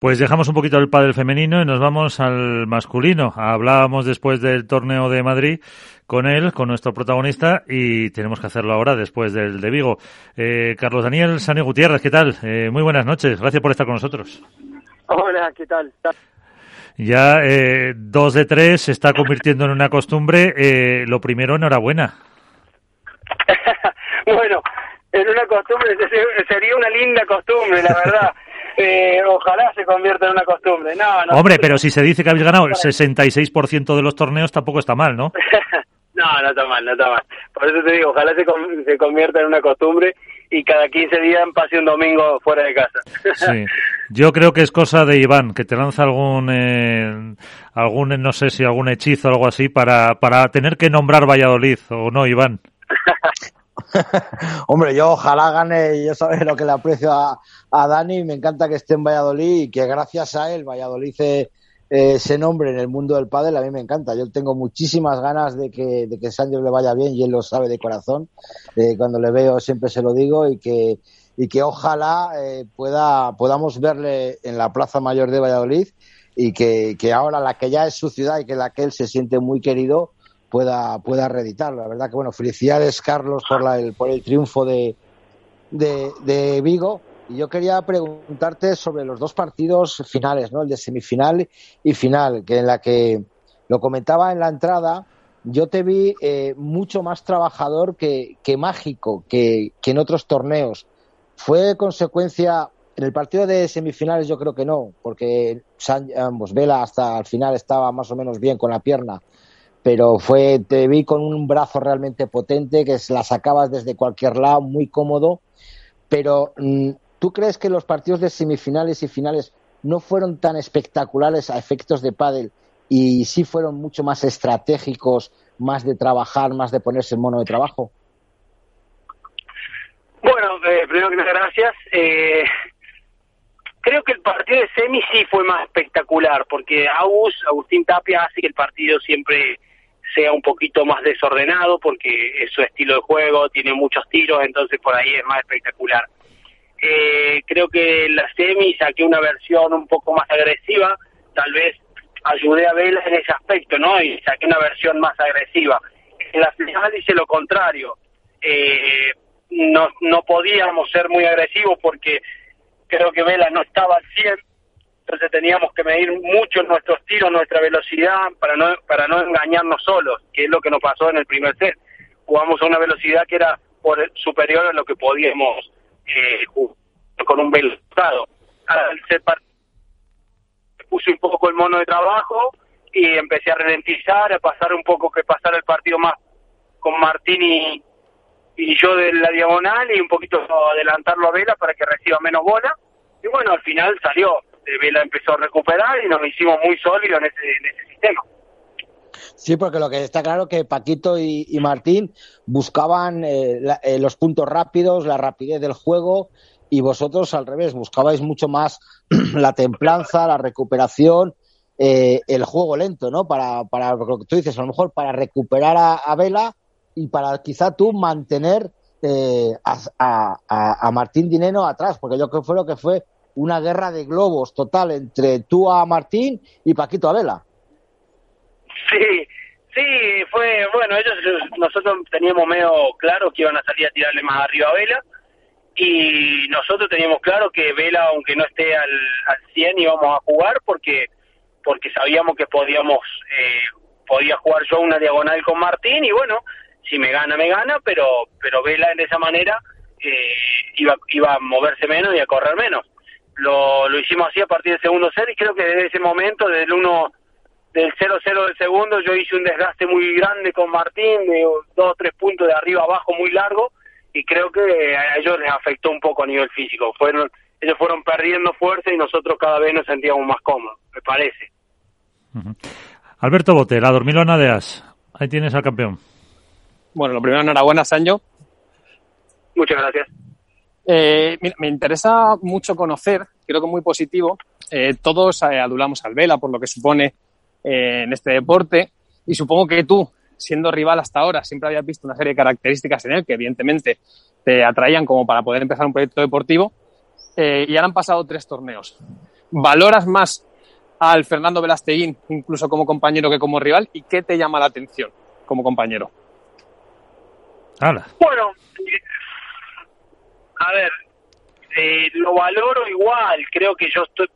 Pues dejamos un poquito el pádel femenino y nos vamos al masculino. Hablábamos después del torneo de Madrid con él, con nuestro protagonista, y tenemos que hacerlo ahora después del de Vigo. Eh, Carlos Daniel Sani Gutiérrez, ¿qué tal? Eh, muy buenas noches, gracias por estar con nosotros. Hola, ¿qué tal? Ya eh, dos de tres se está convirtiendo en una costumbre. Eh, lo primero, enhorabuena. bueno, en una costumbre sería una linda costumbre, la verdad. Eh, ojalá se convierta en una costumbre. No, no, Hombre, pero si se dice que habéis ganado el 66% de los torneos, tampoco está mal, ¿no? no, no está mal, no está mal. Por eso te digo, ojalá se, se convierta en una costumbre y cada 15 días pase un domingo fuera de casa. sí, yo creo que es cosa de Iván, que te lanza algún, eh, algún no sé si algún hechizo o algo así para, para tener que nombrar Valladolid, ¿o no, Iván? Hombre, yo ojalá gane, yo sabes lo que le aprecio a, a Dani, me encanta que esté en Valladolid y que gracias a él Valladolid se, eh, se nombre en el mundo del pádel, a mí me encanta. Yo tengo muchísimas ganas de que, de que Sancho le vaya bien y él lo sabe de corazón. Eh, cuando le veo siempre se lo digo y que, y que ojalá eh, pueda, podamos verle en la Plaza Mayor de Valladolid y que, que ahora la que ya es su ciudad y que la que él se siente muy querido, pueda, pueda reeditarlo. La verdad que, bueno, felicidades, Carlos, por, la, el, por el triunfo de, de, Vigo. Y yo quería preguntarte sobre los dos partidos finales, ¿no? El de semifinal y final, que en la que lo comentaba en la entrada, yo te vi eh, mucho más trabajador que, que mágico que, que en otros torneos. ¿Fue consecuencia en el partido de semifinales yo creo que no, porque ambos, Vela hasta el final estaba más o menos bien con la pierna, pero fue te vi con un brazo realmente potente que la sacabas desde cualquier lado, muy cómodo, pero mm, ¿tú crees que los partidos de semifinales y finales no fueron tan espectaculares a efectos de pádel y sí fueron mucho más estratégicos, más de trabajar, más de ponerse en mono de trabajo? Bueno, eh, primero que nada, gracias. Eh, creo que el partido de semi sí fue más espectacular, porque Agus, Agustín Tapia hace que el partido siempre sea un poquito más desordenado, porque es su estilo de juego, tiene muchos tiros, entonces por ahí es más espectacular. Eh, creo que la semi saqué una versión un poco más agresiva, tal vez ayudé a Vela en ese aspecto, ¿no? Y saqué una versión más agresiva. En la final hice lo contrario. Eh, no, no podíamos ser muy agresivos porque creo que Vela no estaba al 100, entonces teníamos que medir mucho nuestros tiros, nuestra velocidad para no para no engañarnos solos, que es lo que nos pasó en el primer set. Jugamos a una velocidad que era por superior a lo que podíamos eh, jugar con un velozado. Al set puse un poco el mono de trabajo y empecé a ralentizar, a pasar un poco que pasar el partido más con Martín y, y yo de la diagonal y un poquito adelantarlo a Vela para que reciba menos bola. Y bueno, al final salió. Vela empezó a recuperar y nos hicimos muy sólidos en ese, sistema. Sí, porque lo que está claro que Paquito y, Martín buscaban eh, la, eh, los puntos rápidos, la rapidez del juego y vosotros al revés, buscabais mucho más la templanza, la recuperación, eh, el juego lento, ¿no? Para, para lo que tú dices, a lo mejor para recuperar a, Vela y para quizá tú mantener eh, a, a, Martín Dineno atrás, porque yo creo que fue lo que fue una guerra de globos total entre tú a Martín y Paquito a Vela. Sí, sí, fue, bueno, ellos, nosotros teníamos medio claro que iban a salir a tirarle más arriba a Vela y nosotros teníamos claro que Vela, aunque no esté al, al 100, íbamos a jugar porque porque sabíamos que podíamos eh, podía jugar yo una diagonal con Martín y bueno, si me gana, me gana, pero pero Vela de esa manera eh, iba, iba a moverse menos y a correr menos. Lo, lo hicimos así a partir del segundo set y creo que desde ese momento, desde el uno del 0-0 del segundo, yo hice un desgaste muy grande con Martín, de dos o tres puntos de arriba abajo muy largo y creo que a ellos les afectó un poco a nivel físico. Fueron ellos fueron perdiendo fuerza y nosotros cada vez nos sentíamos más cómodos, me parece. Uh -huh. Alberto Bote, la dormilona de As. Ahí tienes al campeón. Bueno, lo primero, enhorabuena, Sancho. Muchas gracias. Eh, mira, me interesa mucho conocer, creo que muy positivo, eh, todos eh, adulamos al Vela por lo que supone eh, en este deporte y supongo que tú, siendo rival hasta ahora, siempre habías visto una serie de características en él que evidentemente te atraían como para poder empezar un proyecto deportivo eh, y ahora han pasado tres torneos. ¿Valoras más al Fernando Velasteguín, incluso como compañero que como rival? ¿Y qué te llama la atención como compañero? Bueno, a ver, eh, lo valoro igual. Creo que yo estoy,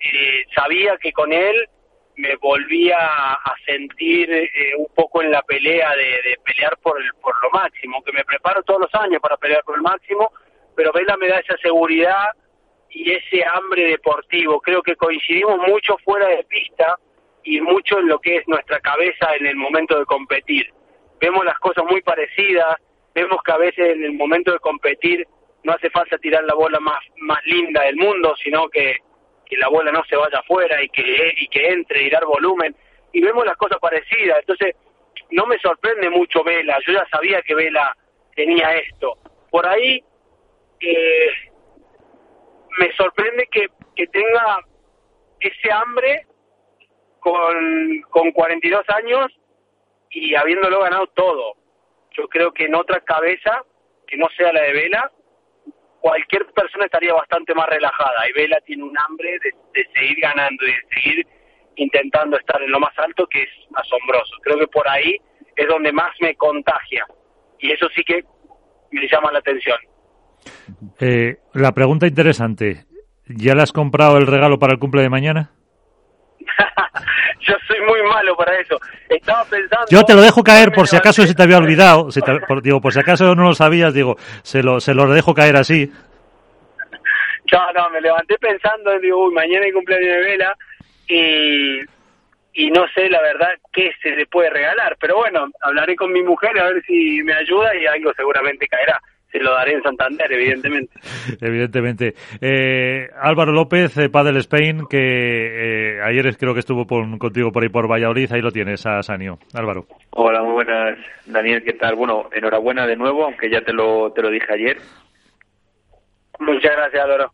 eh, sabía que con él me volvía a sentir eh, un poco en la pelea de, pelear por, el, por lo máximo, que me preparo todos los años para pelear por el máximo, pero Vela me da esa seguridad y ese hambre deportivo. Creo que coincidimos mucho fuera de pista y mucho en lo que es nuestra cabeza en el momento de competir. Vemos las cosas muy parecidas, vemos que a veces en el momento de competir no hace falta tirar la bola más, más linda del mundo, sino que, que la bola no se vaya afuera y que, y que entre y dar volumen. Y vemos las cosas parecidas. Entonces, no me sorprende mucho Vela. Yo ya sabía que Vela tenía esto. Por ahí, eh, me sorprende que, que tenga ese hambre con, con 42 años y habiéndolo ganado todo. Yo creo que en otra cabeza, que no sea la de Vela, cualquier persona estaría bastante más relajada. Y Vela tiene un hambre de, seguir ganando y de seguir intentando estar en lo más alto que es asombroso. Creo que por ahí es donde más me contagia. Y eso sí que me llama la atención. Eh, la pregunta interesante, ¿ya le has comprado el regalo para el cumple de mañana? yo soy muy malo para eso. Estaba pensando. Yo te lo dejo caer por si acaso se te había olvidado. digo, por si acaso no lo sabías, digo, se lo, se lo dejo caer así. No, no, me levanté pensando, digo, uy, mañana hay cumpleaños de Vela y, y no sé la verdad qué se le puede regalar. Pero bueno, hablaré con mi mujer a ver si me ayuda y algo seguramente caerá se lo daré en Santander, evidentemente. evidentemente. Eh, Álvaro López, eh, Padel Spain, que eh, ayer creo que estuvo contigo por ahí por Valladolid, ahí lo tienes, a Sanio. Álvaro. Hola, muy buenas, Daniel, ¿qué tal? Bueno, enhorabuena de nuevo, aunque ya te lo, te lo dije ayer. Muchas gracias, Álvaro.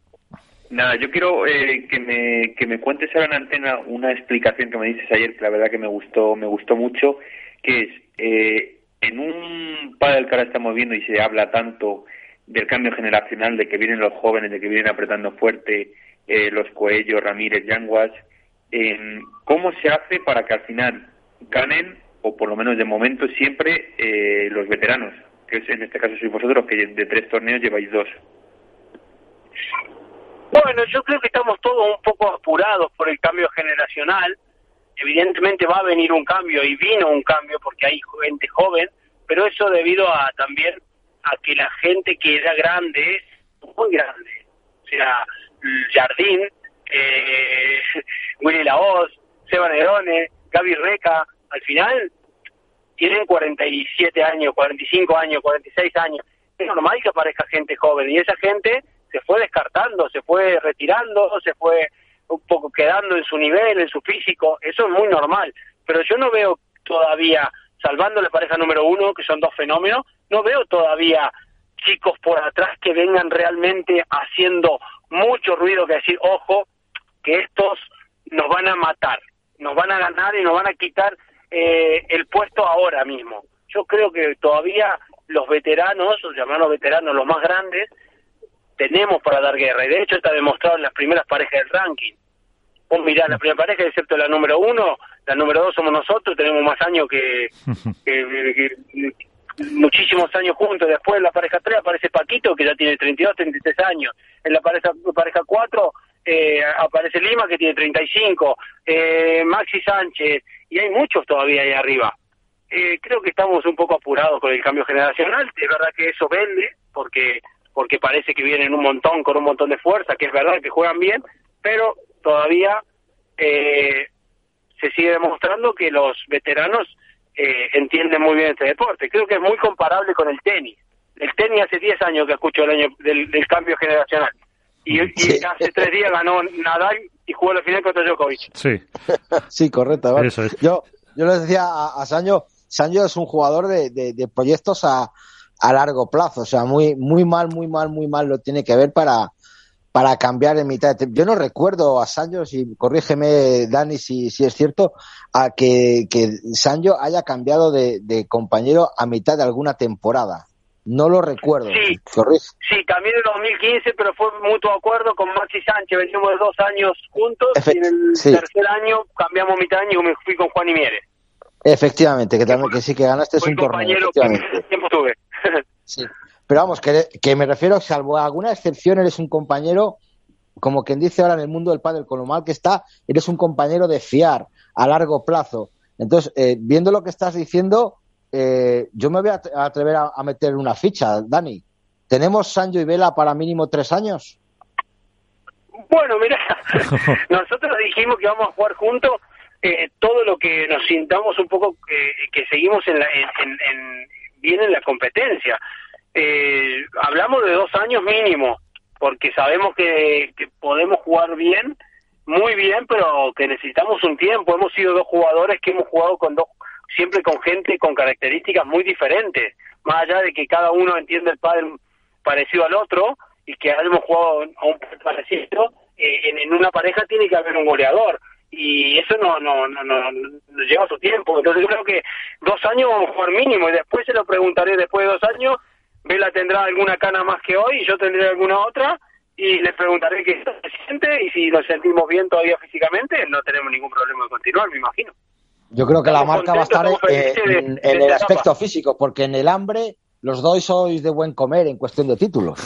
Nada, yo quiero eh, que, me, que me cuentes ahora en antena una explicación que me dices ayer, que la verdad que me gustó, me gustó mucho, que es, eh, en un padre que ahora estamos viendo y se habla tanto del cambio generacional, de que vienen los jóvenes, de que vienen apretando fuerte eh, los Coellos, Ramírez, Yanguas, eh, ¿cómo se hace para que al final ganen, o por lo menos de momento, siempre eh, los veteranos? Que en este caso sois vosotros, que de tres torneos lleváis dos. Bueno, yo creo que estamos todos un poco apurados por el cambio generacional evidentemente va a venir un cambio y vino un cambio porque hay gente joven, pero eso debido a también a que la gente que era grande muy grande. O sea, Jardín, eh, Willy Laoz, Seba Nerone, Gaby Reca, al final tienen 47 años, 45 años, 46 años. Es normal que aparezca gente joven y esa gente se fue descartando, se fue retirando, se fue un poco quedando en su nivel, en su físico, eso es muy normal. Pero yo no veo todavía, salvando la pareja número uno, que son dos fenómenos, no veo todavía chicos por atrás que vengan realmente haciendo mucho ruido que decir, ojo, que estos nos van a matar, nos van a ganar y nos van a quitar eh, el puesto ahora mismo. Yo creo que todavía los veteranos, o llamarlos veteranos los más grandes, tenemos para dar guerra. Y de hecho está demostrado en las primeras parejas del ranking. Vos mirá, la primera pareja, excepto la número uno, la número dos somos nosotros, tenemos más años que, muchísimos años juntos. Después en la pareja tres aparece Paquito, que ya tiene 32, 33 años. En la pareja, pareja cuatro eh, aparece Lima, que tiene 35. Eh, Maxi Sánchez, y hay muchos todavía ahí arriba. Eh, creo que estamos un poco apurados con el cambio generacional. Es verdad que eso vende, porque porque parece que vienen un montón, con un montón de fuerza, que es verdad que juegan bien, pero todavía eh, se sigue demostrando que los veteranos eh, entienden muy bien este deporte. Creo que es muy comparable con el tenis. El tenis hace 10 años que escucho el año del, cambio generacional. Y, hace tres días ganó Nadal y jugó la final contra Djokovic. Sí, sí correcto. Yo, yo le decía a, a Sancho, Sancho es un jugador de, de proyectos a, a largo plazo. O sea, muy, muy mal, muy mal, muy mal lo tiene que ver para, para cambiar en mitad. De Yo no recuerdo a Sancho, y corrígeme Dani si, si es cierto, a que, que Sancho haya cambiado de, compañero a mitad de alguna temporada. No lo recuerdo. Sí, sí, cambié en 2015, pero fue mutuo acuerdo con Maxi Sánchez. Venimos de dos años juntos y en el tercer año cambiamos mitad año y me fui con Juan y Mieres. Efectivamente, que también que sí que ganaste es un torneo. Que tiempo tuve. sí. Pero vamos, que, me refiero, salvo alguna excepción, eres un compañero, como quien dice ahora en el mundo del pádel, con lo mal que está, eres un compañero de fiar a largo plazo. Entonces, eh, viendo lo que estás diciendo, eh, yo me voy a atrever a, meter una ficha, Dani. ¿Tenemos Sancho y Vela para mínimo tres años? Bueno, mira, nosotros dijimos que vamos a jugar juntos eh, todo lo que nos sintamos un poco que seguimos en, la, en, bien en la competencia. Eh, hablamos de dos años mínimo, porque sabemos que, que podemos jugar bien, muy bien, pero que necesitamos un tiempo. Hemos sido dos jugadores que hemos jugado con dos siempre con gente con características muy diferentes, más allá de que cada uno entiende el padre parecido al otro y que hayamos jugado a un parecido, eh, en, una pareja tiene que haber un goleador y eso no, no, no, no, lleva su tiempo. Entonces yo creo que dos años jugar mínimo y después se lo preguntaré después de dos años, Vela tendrá alguna cana más que hoy y yo tendré alguna otra y le preguntaré qué se siente y si nos sentimos bien todavía físicamente no tenemos ningún problema de continuar, me imagino. Yo creo que la marca va a estar en, el aspecto físico, porque en el hambre los dos sois de buen comer en cuestión de títulos.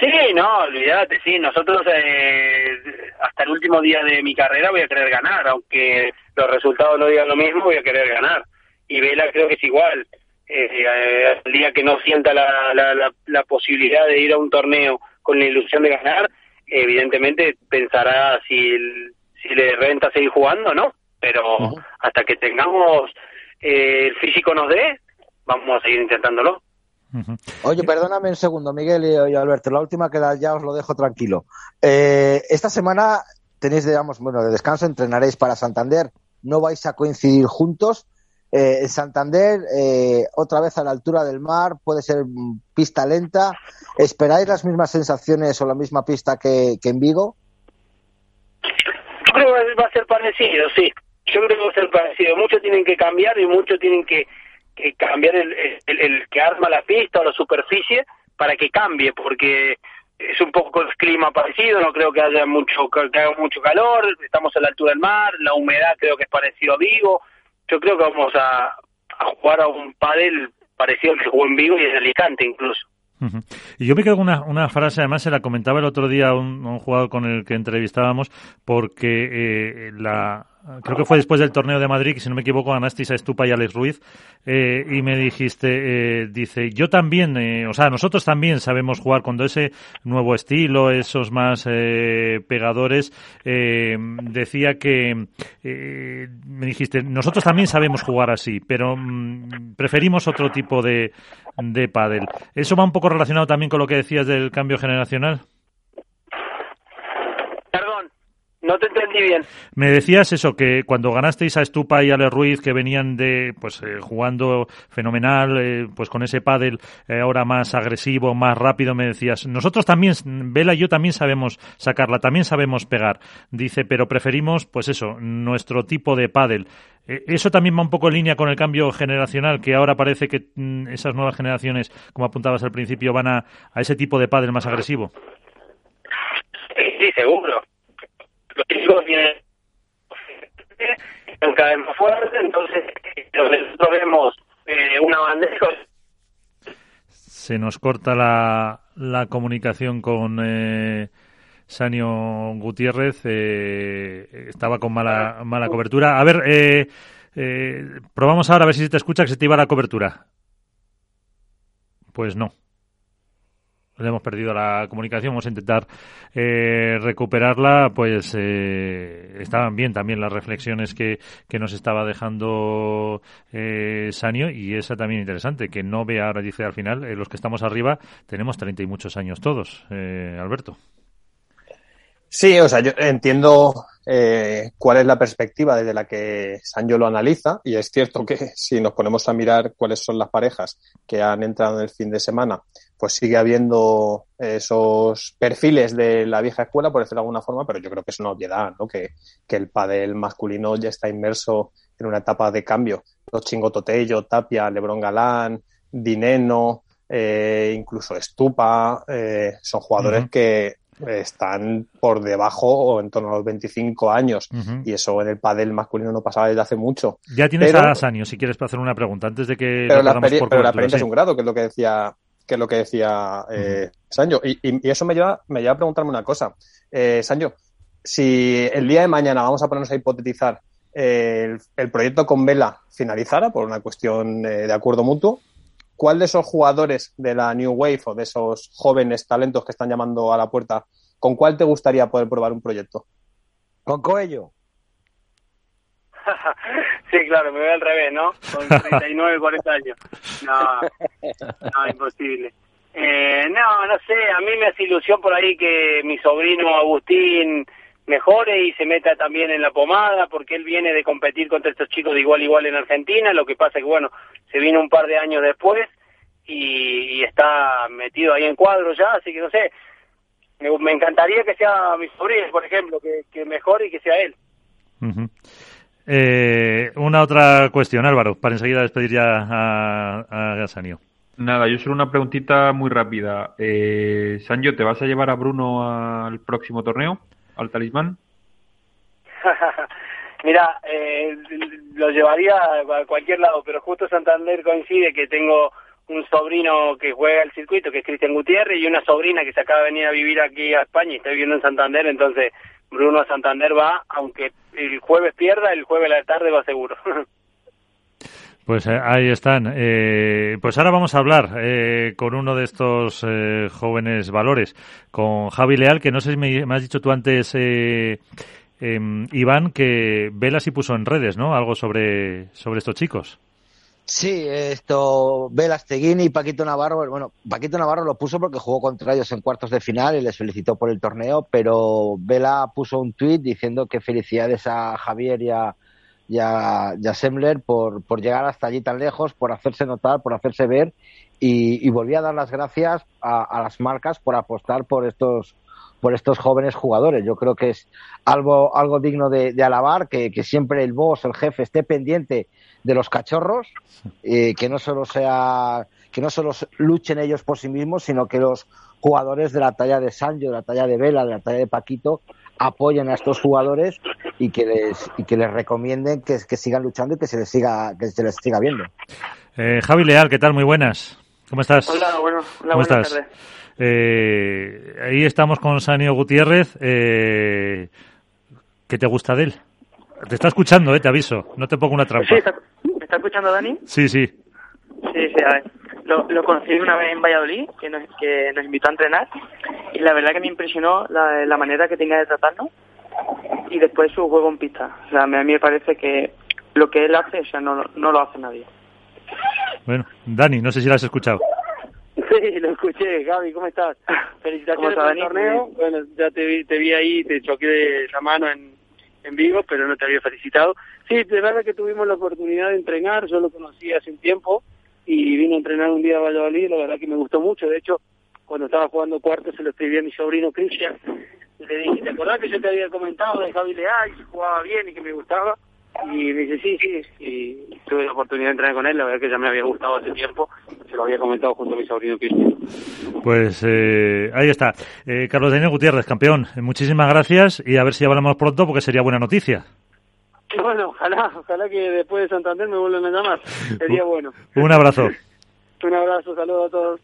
sí, no, olvídate, sí, nosotros eh, hasta el último día de mi carrera voy a querer ganar, aunque los resultados no digan lo mismo, voy a querer ganar. Y Vela creo que es igual. Eh, el día que no sienta la, la, la, posibilidad de ir a un torneo con la ilusión de ganar, evidentemente pensará si si le renta seguir jugando, ¿no? Pero hasta que tengamos eh, el físico nos dé, vamos a seguir intentándolo. Oye, perdóname un segundo, Miguel y, Alberto. La última que ya os lo dejo tranquilo. Eh, esta semana tenéis, digamos, bueno, de descanso, entrenaréis para Santander. No vais a coincidir juntos. Eh, Santander, eh, otra vez a la altura del mar, puede ser pista lenta. ¿Esperáis las mismas sensaciones o la misma pista que en Vigo? Yo creo que va a ser parecido, sí. Yo creo que va a ser parecido. Muchos tienen que cambiar y muchos tienen que, cambiar el, el, que arma la pista o la superficie para que cambie, porque es un poco el clima parecido, no creo que haya mucho que haga mucho calor, estamos a la altura del mar, la humedad creo que es parecido a Vigo. Yo creo que vamos a, a jugar a un pádel parecido al que jugó en Vigo y en Alicante incluso. Y yo me quedo con una, frase, además se la comentaba el otro día a un, un jugador con el que entrevistábamos, porque eh, la, creo que fue después del torneo de Madrid, que si no me equivoco ganasteis a Estupa y Alex Ruiz, eh, y me dijiste, eh, dice, yo también, eh, o sea, nosotros también sabemos jugar con ese nuevo estilo, esos más eh, pegadores, eh, decía que, me dijiste, nosotros también sabemos jugar así, pero mm, preferimos otro tipo de, de pádel. ¿Eso va un poco relacionado también con lo que decías del cambio generacional? No te entendí bien. Me decías eso, que cuando ganasteis a Estupa y a Ale Ruiz, que venían de, pues, eh, jugando fenomenal, eh, pues con ese pádel eh, ahora más agresivo, más rápido, me decías, nosotros también, Vela y yo también sabemos sacarla, también sabemos pegar. Dice, pero preferimos, pues eso, nuestro tipo de pádel. eso también va un poco en línea con el cambio generacional, que ahora parece que mm, esas nuevas generaciones, como apuntabas al principio, van a, a ese tipo de pádel más agresivo. Sí, seguro cada vez más fuerte, entonces nosotros vemos eh, una. Se nos corta la, la comunicación con eh, Sanio Gutiérrez, eh, estaba con mala, mala cobertura. A ver, eh, eh, probamos ahora a ver si se te escucha que se te iba la cobertura. Pues no hemos perdido la comunicación, vamos a intentar eh, recuperarla, pues eh, estaban bien también las reflexiones que, nos estaba dejando eh, Sanio y esa también interesante, que no vea ahora, dice al final, los que estamos arriba tenemos treinta y muchos años todos, Alberto. Sí, o sea, yo entiendo eh, cuál es la perspectiva desde la que Sancho lo analiza y es cierto que si nos ponemos a mirar cuáles son las parejas que han entrado en el fin de semana, pues sigue habiendo esos perfiles de la vieja escuela, por decirlo de alguna forma, pero yo creo que es una obviedad, ¿no? Que, que el padel masculino ya está inmerso en una etapa de cambio. Los Chingototello, Tapia, Lebron Galán, Dineno, eh, incluso Estupa, eh, son jugadores que están por debajo o en torno a los 25 años. Y eso en el pádel masculino no pasaba desde hace mucho. Ya tienes a Sanio, si quieres hacer una pregunta antes de que... Pero, la, pero la experiencia es un grado, que es lo que decía que es lo que decía eh, Sancho. Y, eso me lleva, me lleva a preguntarme una cosa. Eh, Sancho, si el día de mañana vamos a ponernos a hipotetizar eh, el, proyecto con Vela finalizara por una cuestión eh, de acuerdo mutuo, ¿cuál de esos jugadores de la New Wave o de esos jóvenes talentos que están llamando a la puerta, con cuál te gustaría poder probar un proyecto? Con Coello. Sí, claro, me voy al revés, ¿no? Con 39, 40 años. No, no, imposible. Eh, no, no sé, a mí me hace ilusión por ahí que mi sobrino Agustín mejore y se meta también en la pomada, porque él viene de competir contra estos chicos de igual igual en Argentina, lo que pasa es que, bueno, se vino un par de años después y, está metido ahí en cuadro ya, así que no sé, me, encantaría que sea mi sobrino, por ejemplo, que, que mejore y que sea él. Eh, una otra cuestión, Álvaro, para enseguida despedir ya a, a Gasanio. Nada, yo solo una preguntita muy rápida. Eh, Sanjo, ¿te vas a llevar a Bruno al próximo torneo, al talismán? Mira, eh, lo llevaría a cualquier lado, pero justo Santander coincide que tengo un sobrino que juega el circuito, que es Cristian Gutiérrez, y una sobrina que se acaba de venir a vivir aquí a España y está viviendo en Santander, entonces Bruno Santander va, aunque el jueves pierda, el jueves a la tarde va seguro. Pues eh, ahí están. Eh, pues ahora vamos a hablar eh, con uno de estos jóvenes valores, con Javi Leal, que no sé si me, has dicho tú antes, em, Iván, que Velas y puso en redes, ¿no? Algo sobre, sobre estos chicos. Sí, esto, Velas Teguini y Paquito Navarro, bueno, Paquito Navarro lo puso porque jugó contra ellos en cuartos de final y les felicitó por el torneo, pero Vela puso un tuit diciendo que felicidades a Javier y a, y Semler por, por llegar hasta allí tan lejos, por hacerse notar, por hacerse ver y, y volví a dar las gracias a, las marcas por apostar por estos por estos jóvenes jugadores. Yo creo que es algo, algo digno de, alabar, que, que, siempre el boss, el jefe, esté pendiente de los cachorros, eh, que no solo sea, que no solo luchen ellos por sí mismos, sino que los jugadores de la talla de Sancho, de la talla de Vela, de la talla de Paquito, apoyen a estos jugadores y que les y que les recomienden que, sigan luchando y que se les siga que se les siga viendo. Eh, Javi Leal, ¿qué tal? Muy buenas. ¿Cómo estás? Hola, bueno, ¿Cómo estás? Eh, ahí estamos con Sanio Gutiérrez. Eh, ¿Qué te gusta de él? Te está escuchando, eh, te aviso. No te pongo una trampa. Sí, ¿Me está escuchando Dani? Sí, sí. Sí, sí, a ver. Lo, lo conocí una vez en Valladolid, que nos, que nos invitó a entrenar, y la verdad que me impresionó la, la manera que tenía de tratarnos y después su juego en pista. O sea, a mí me parece que lo que él hace, o sea, no, no lo hace nadie. Bueno, Dani, no sé si lo has escuchado. Sí, lo escuché. Gaby, ¿cómo estás? Felicitaciones por el torneo. Bueno, ya te vi, te vi ahí, te choqué de la mano en, en vivo, pero no te había felicitado. Sí, de verdad que tuvimos la oportunidad de entrenar, yo lo conocí hace un tiempo y vino a entrenar un día a Valladolid, la verdad que me gustó mucho, de hecho, cuando estaba jugando cuarto se lo escribí a mi sobrino Cristian, le dije, ¿te acordás que yo te había comentado de Javi Leal, que jugaba bien y que me gustaba? Y me dice, sí, sí, y tuve la oportunidad de entrenar con él, la verdad que ya me había gustado hace tiempo, se lo había comentado junto a mi sobrino Cristian. Pues eh, ahí está. Eh, Carlos Daniel Gutiérrez, campeón, muchísimas gracias y a ver si hablamos pronto porque sería buena noticia. Bueno, ojalá, ojalá que después de Santander me vuelvan a llamar, sería bueno. Un abrazo. Un abrazo, saludos a todos.